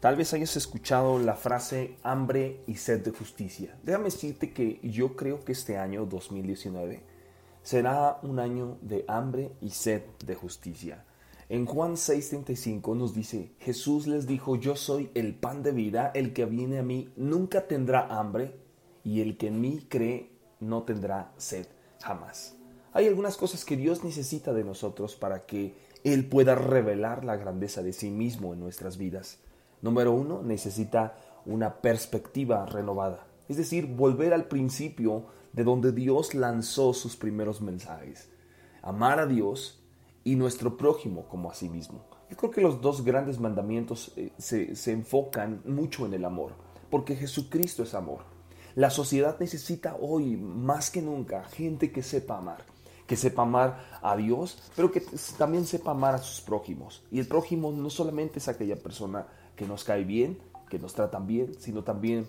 Tal vez hayas escuchado la frase hambre y sed de justicia. Déjame decirte que yo creo que este año 2019 será un año de hambre y sed de justicia. En Juan 6:35 nos dice, Jesús les dijo, yo soy el pan de vida, el que viene a mí nunca tendrá hambre y el que en mí cree no tendrá sed jamás. Hay algunas cosas que Dios necesita de nosotros para que Él pueda revelar la grandeza de sí mismo en nuestras vidas. Número uno, necesita una perspectiva renovada, es decir, volver al principio de donde Dios lanzó sus primeros mensajes. Amar a Dios y nuestro prójimo como a sí mismo. Yo creo que los dos grandes mandamientos eh, se, se enfocan mucho en el amor, porque Jesucristo es amor. La sociedad necesita hoy más que nunca gente que sepa amar, que sepa amar a Dios, pero que también sepa amar a sus prójimos. Y el prójimo no solamente es aquella persona que nos cae bien, que nos tratan bien, sino también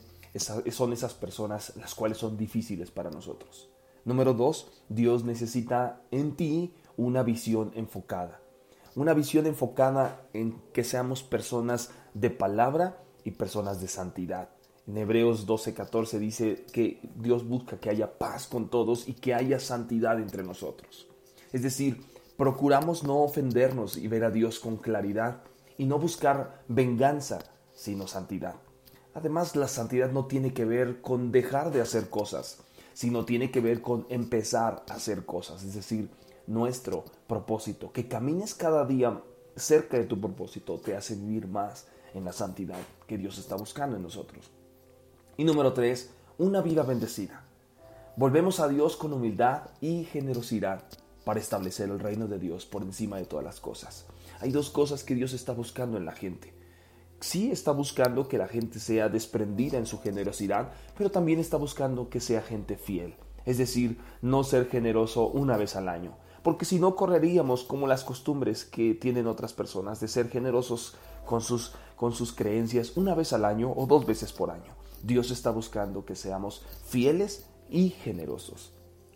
son esas personas las cuales son difíciles para nosotros. Número dos, Dios necesita en ti una visión enfocada. Una visión enfocada en que seamos personas de palabra y personas de santidad. En Hebreos 12:14 dice que Dios busca que haya paz con todos y que haya santidad entre nosotros. Es decir, procuramos no ofendernos y ver a Dios con claridad y no buscar venganza, sino santidad. Además, la santidad no tiene que ver con dejar de hacer cosas, sino tiene que ver con empezar a hacer cosas, es decir, nuestro propósito. Que camines cada día cerca de tu propósito te hace vivir más en la santidad que Dios está buscando en nosotros. Y número tres, una vida bendecida. Volvemos a Dios con humildad y generosidad para establecer el reino de Dios por encima de todas las cosas. Hay dos cosas que Dios está buscando en la gente. Sí está buscando que la gente sea desprendida en su generosidad, pero también está buscando que sea gente fiel. Es decir, no ser generoso una vez al año. Porque si no correríamos como las costumbres que tienen otras personas de ser generosos con sus, con sus creencias una vez al año o dos veces por año. Dios está buscando que seamos fieles y generosos.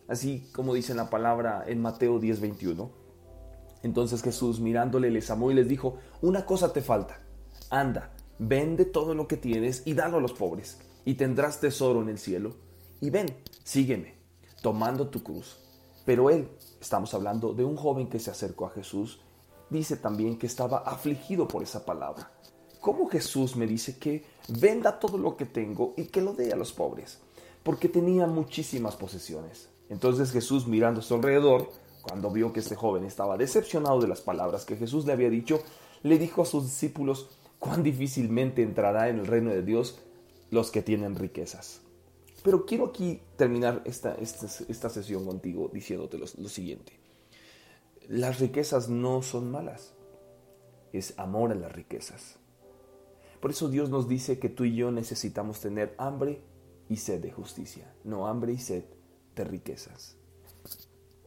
Así como dice la palabra en Mateo 10:21, entonces Jesús mirándole les amó y les dijo, una cosa te falta, anda, vende todo lo que tienes y dalo a los pobres, y tendrás tesoro en el cielo, y ven, sígueme, tomando tu cruz. Pero él, estamos hablando de un joven que se acercó a Jesús, dice también que estaba afligido por esa palabra. ¿Cómo Jesús me dice que venda todo lo que tengo y que lo dé a los pobres? Porque tenía muchísimas posesiones. Entonces Jesús mirando a su alrededor, cuando vio que este joven estaba decepcionado de las palabras que Jesús le había dicho, le dijo a sus discípulos cuán difícilmente entrará en el reino de Dios los que tienen riquezas. Pero quiero aquí terminar esta, esta, sesión contigo diciéndote lo, lo siguiente. Las riquezas no son malas, es amor a las riquezas. Por eso Dios nos dice que tú y yo necesitamos tener hambre y sed de justicia, no hambre y sed de riquezas.